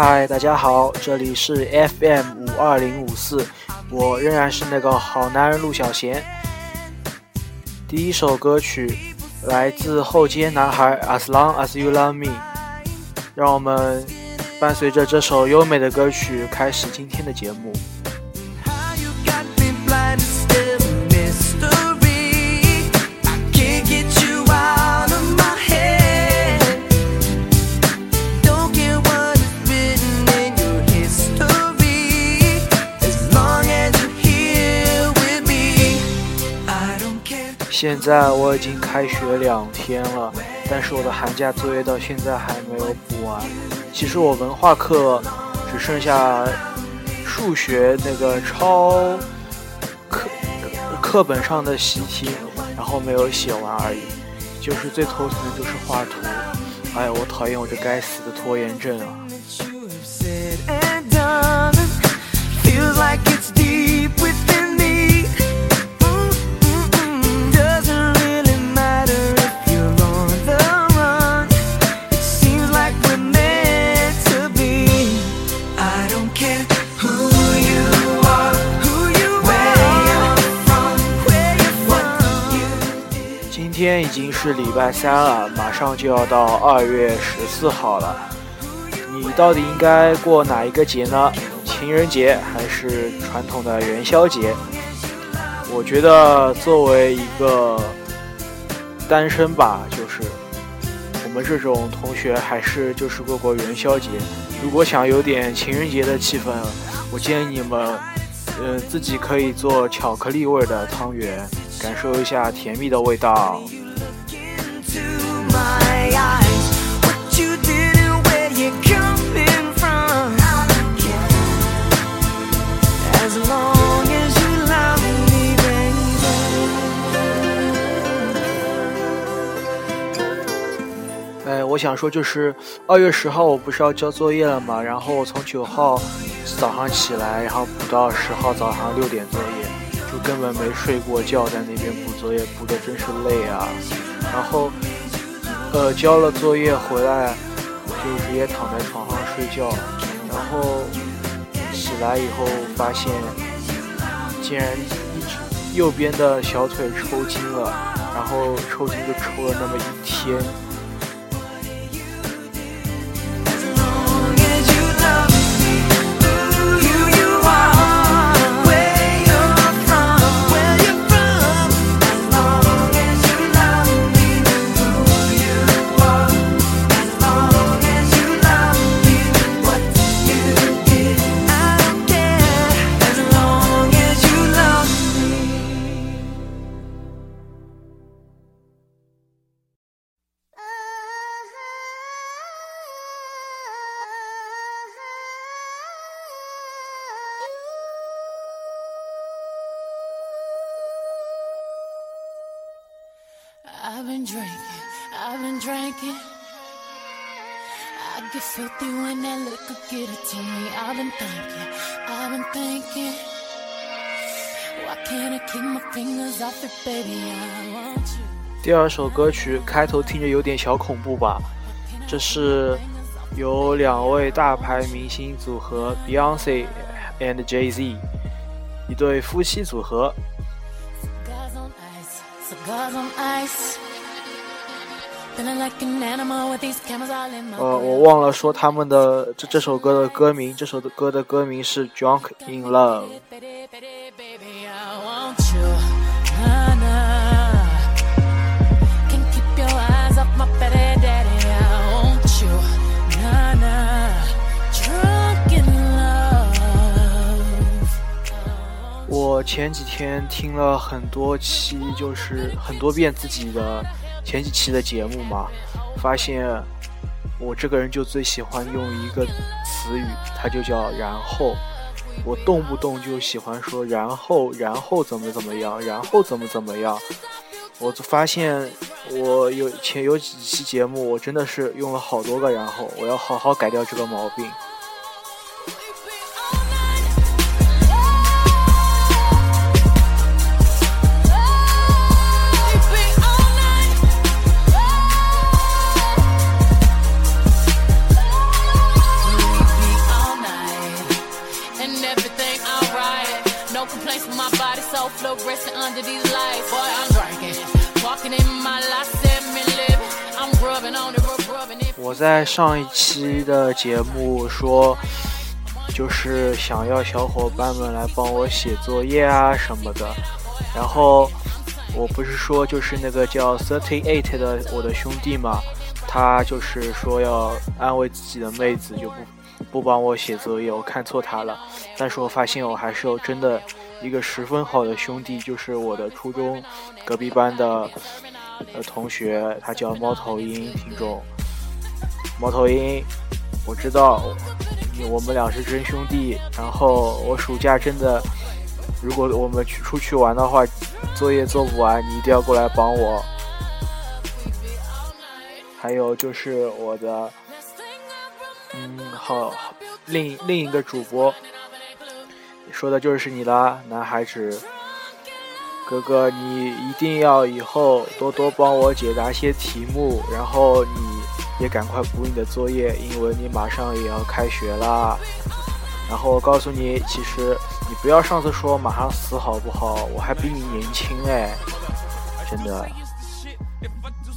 嗨，大家好，这里是 FM 五二零五四，我仍然是那个好男人陆小贤。第一首歌曲来自后街男孩《As Long As You Love Me》，让我们伴随着这首优美的歌曲开始今天的节目。现在我已经开学两天了，但是我的寒假作业到现在还没有补完。其实我文化课只剩下数学那个抄课课本上的习题，然后没有写完而已。就是最头疼的就是画图，哎，我讨厌我这该死的拖延症啊！feel like it's the 已经是礼拜三了，马上就要到二月十四号了。你到底应该过哪一个节呢？情人节还是传统的元宵节？我觉得作为一个单身吧，就是我们这种同学还是就是过过元宵节。如果想有点情人节的气氛，我建议你们，呃，自己可以做巧克力味的汤圆。感受一下甜蜜的味道。哎，我想说，就是二月十号我不是要交作业了嘛，然后我从九号早上起来，然后补到十号早上六点作业。就根本没睡过觉，在那边补作业，补的真是累啊。然后，呃，交了作业回来，就直接躺在床上睡觉。然后起来以后发现，竟然右边的小腿抽筋了，然后抽筋就抽了那么一天。第二首歌曲开头听着有点小恐怖吧？这是由两位大牌明星组合 Beyonce and Jay Z 一对夫妻组合。呃，我忘了说他们的这这首歌的歌名，这首歌的歌名是《Drunk in Love》。我前几天听了很多期，就是很多遍自己的。前几期的节目嘛，发现我这个人就最喜欢用一个词语，它就叫“然后”。我动不动就喜欢说“然后”，然后怎么怎么样，然后怎么怎么样。我发现我有前有几期节目，我真的是用了好多个“然后”，我要好好改掉这个毛病。我在上一期的节目说就是想要小伙伴们来帮我写作业啊什么的。然后我不是说就是那个叫 thirtyeight 的我的兄弟嘛他就是说要安慰自己的妹子就不不帮我写作业我看错他了。但是我发现我还是有真的一个十分好的兄弟，就是我的初中隔壁班的呃同学，他叫猫头鹰听众。猫头鹰，我知道，我们俩是真兄弟。然后我暑假真的，如果我们去出去玩的话，作业做不完，你一定要过来帮我。还有就是我的，嗯，好，另另一个主播，说的就是你啦，男孩子哥哥，你一定要以后多多帮我解答些题目，然后你。也赶快补你的作业，因为你马上也要开学啦。然后我告诉你，其实你不要上次说马上死好不好？我还比你年轻哎，真的。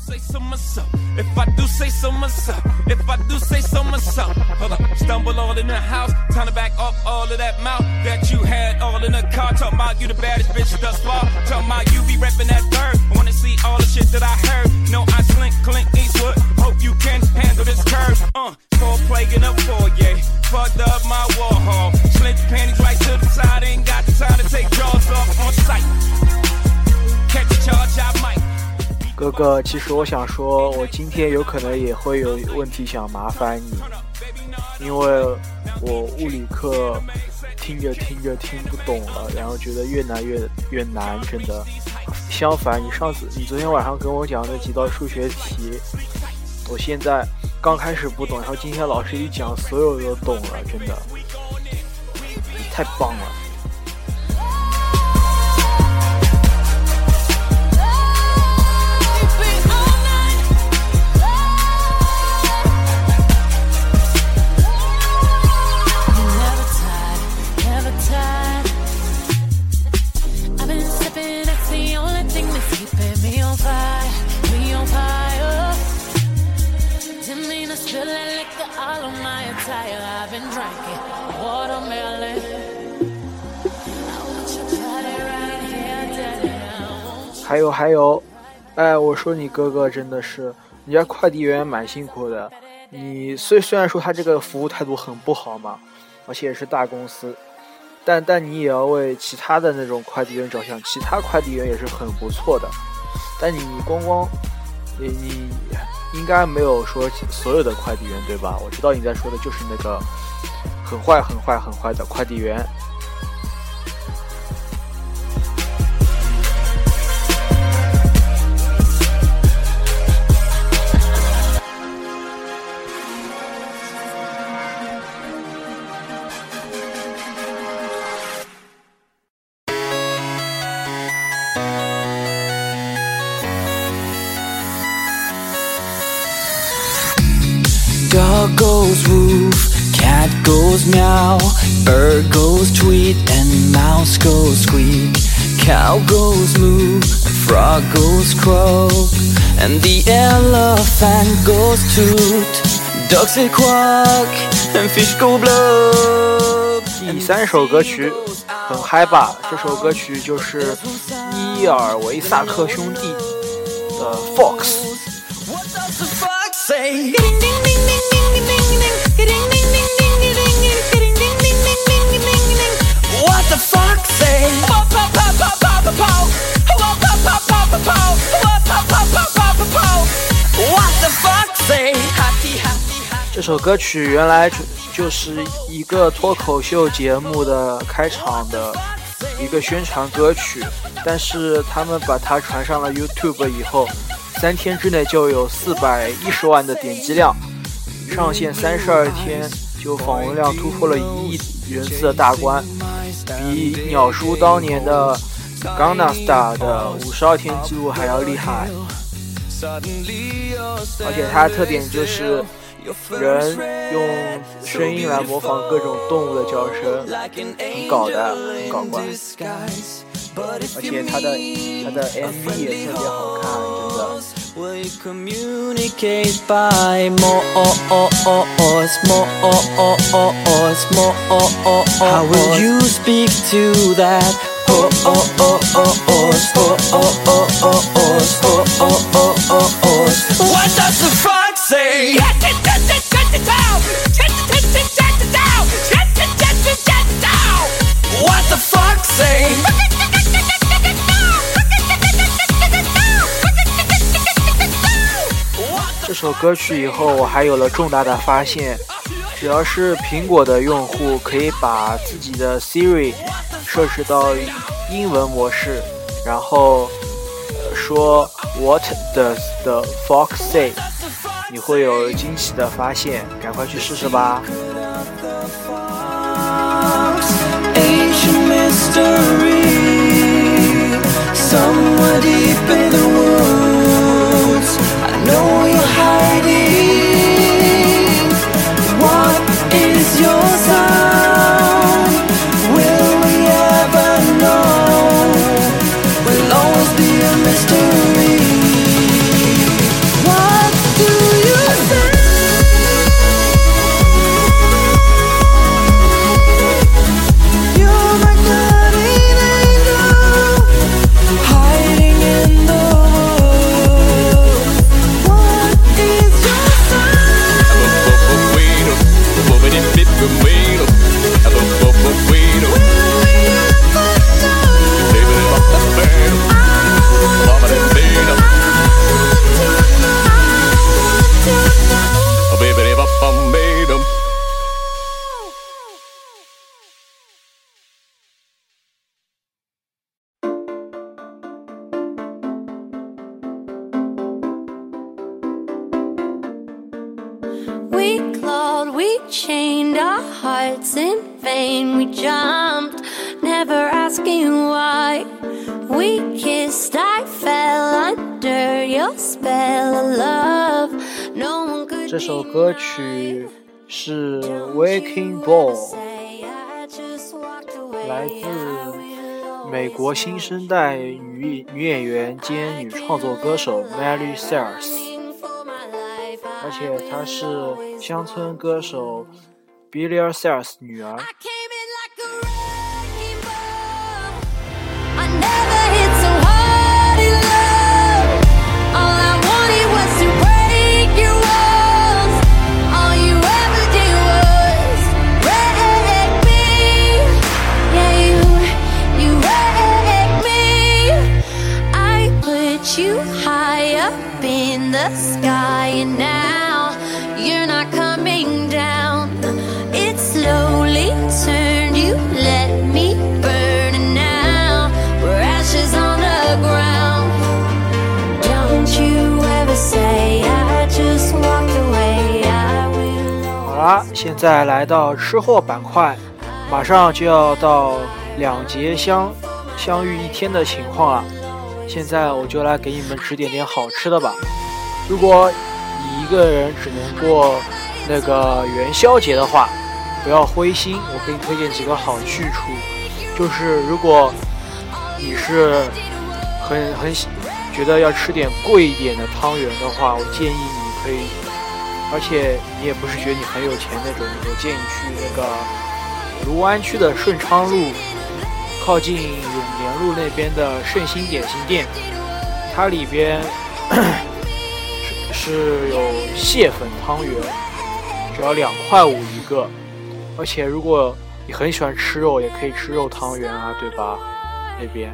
Say so myself. If I do say so myself. If I do say so myself. Hold up, stumble all in the house. Time to back up all of that mouth that you had all in the car. Talking about you the baddest bitch thus far. Talking about you be reppin' that third. I wanna see all the shit that I heard. No, I slink, Clint Eastwood. Hope you can handle this curve. Uh, four plaguing up four, yeah. Fucked up my wall hall. Your panties right to the side. 哥，其实我想说，我今天有可能也会有问题想麻烦你，因为我物理课听着听着听不懂了，然后觉得越难越越难，真的。相反，你上次你昨天晚上跟我讲那几道数学题，我现在刚开始不懂，然后今天老师一讲，所有都懂了，真的，太棒了。还有，哎，我说你哥哥真的是，人家快递员蛮辛苦的。你虽虽然说他这个服务态度很不好嘛，而且也是大公司，但但你也要为其他的那种快递员着想，其他快递员也是很不错的。但你光光，你你应该没有说所有的快递员对吧？我知道你在说的就是那个很坏很坏很坏的快递员。Dog goes woof, cat goes meow, bird goes tweet, and mouse goes squeak. Cow goes moo, frog goes croak, and the elephant goes toot. Ducks say quack, and fish go blub. 第三首歌曲很嗨吧？这首歌曲就是伊尔维萨克兄弟的 Fox。 这首歌曲原来就是一个脱口秀节目的开场的一个宣传歌曲，但是他们把它传上了 YouTube 以后，三天之内就有四百一十万的点击量，上线三十二天就访问量突破了一亿人次的大关，比鸟叔当年的 Gangnam Style 的五十二天记录还要厉害，而且它的特点就是。人用声音来模仿各种动物的叫声，很搞的，很搞怪。而且他的他的 MV 也特别好看，真的。歌曲以后，我还有了重大的发现。只要是苹果的用户，可以把自己的 Siri 设置到英文模式，然后说 What does the fox say？你会有惊喜的发现，赶快去试试吧。Somewhere deep in the woods. I know you. Hiding. What is your sound? We clawed, we chained our hearts in vain. We jumped, never asking why. We kissed, I fell under your spell of love. No one could 这首歌曲是 Waking Ball，来自美国新生代女女演员兼女创作歌手 Miley Cyrus， 而且她是乡村歌手 Billy Cyrus 女儿。I came in like 现在来到吃货板块，马上就要到两节相相遇一天的情况了。现在我就来给你们指点点好吃的吧。如果你一个人只能过那个元宵节的话，不要灰心，我给你推荐几个好去处。就是如果你是很很喜觉得要吃点贵一点的汤圆的话，我建议你可以，而且你也不是觉得你很有钱那种，我建议去那个卢湾区的顺昌路，靠近永年路那边的盛兴点心店，它里边 是是有蟹粉汤圆，只要两块五一个，而且如果你很喜欢吃肉，也可以吃肉汤圆啊，对吧？那边。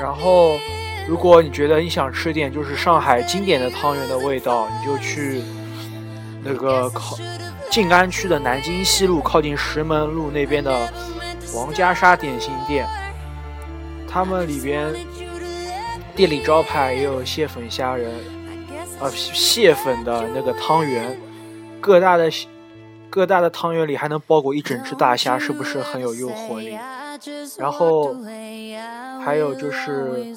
然后，如果你觉得你想吃点就是上海经典的汤圆的味道，你就去那个靠静安区的南京西路靠近石门路那边的王家沙点心店，他们里边店里招牌也有蟹粉虾仁，呃蟹粉的那个汤圆，各大的各大的汤圆里还能包裹一整只大虾，是不是很有诱惑力？然后还有就是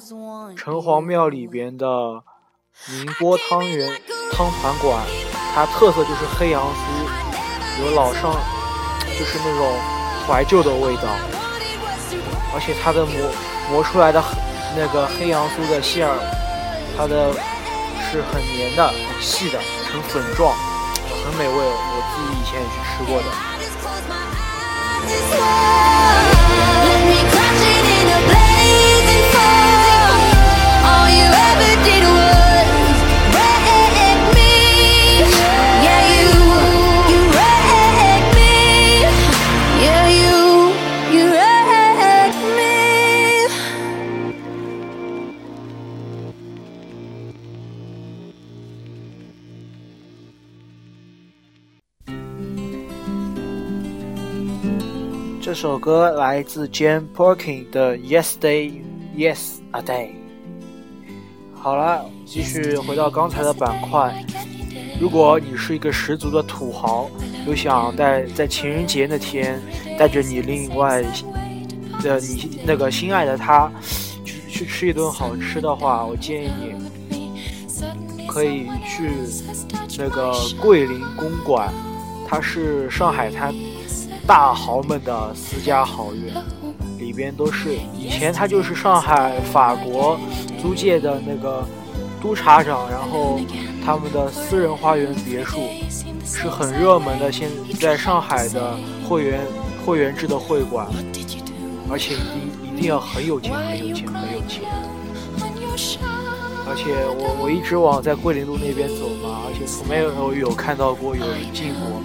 城隍庙里边的宁波汤圆汤团馆，它特色就是黑羊酥，有老上就是那种怀旧的味道，而且它的磨磨出来的那个黑羊酥的馅儿它的是很黏的、很细的、呈粉状，很美味。我自己以前也去吃过的。we he. 这首歌来自 Jane Birkin 的《Yesterday Yes a Day》。好了，继续回到刚才的板块。如果你是一个十足的土豪，又想在在情人节那天带着你另外的你那个心爱的他去去吃一顿好吃的话，我建议你可以去那个桂林公馆，它是上海滩大豪们的私家豪园，里边都是以前它就是上海法国租界的那个督察长，然后他们的私人花园别墅是很热门的，现在上海的会员会员制的会馆，而且一一定要很有钱，很有钱，很有钱。而且我我一直往在桂林路那边走嘛，而且从没有有看到过有人进过。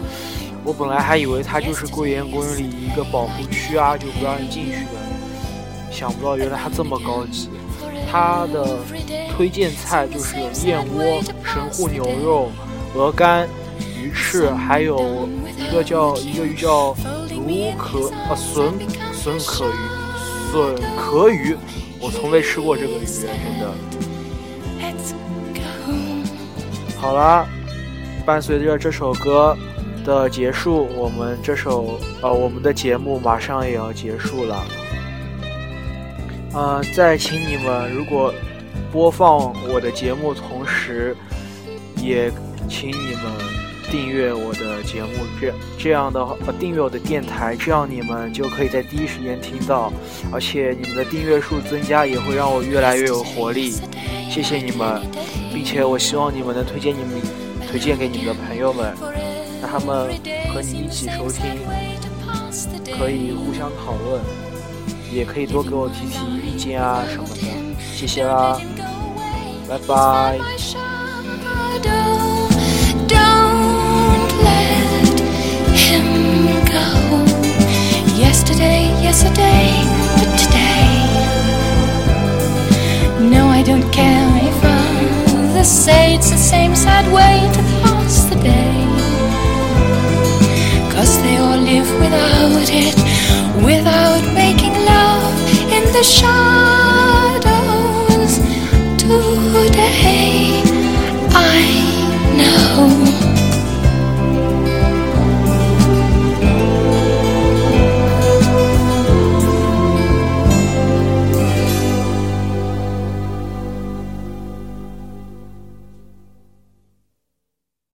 我本来还以为它就是桂园公园里一个保护区啊，就不让人进去的。想不到原来它这么高级。它的推荐菜就是有燕窝、神户牛肉、鹅肝、鱼翅，还有一个叫一个鱼叫芦壳啊笋笋壳鱼，笋壳鱼，我从未吃过这个鱼，真的。好啦，伴随着这首歌的结束，我们这首呃我们的节目马上也要结束了。呃，再请你们如果播放我的节目同时，也请你们订阅我的节目，这这样的话、呃、订阅我的电台，这样你们就可以在第一时间听到，而且你们的订阅数增加也会让我越来越有活力。谢谢你们，并且我希望你们能推荐你们推荐给你们的朋友们，他们和你一起收听，可以互相讨论，也可以多给我提提意见啊什么的，谢谢啦，拜拜。Without it, without making love in the shine.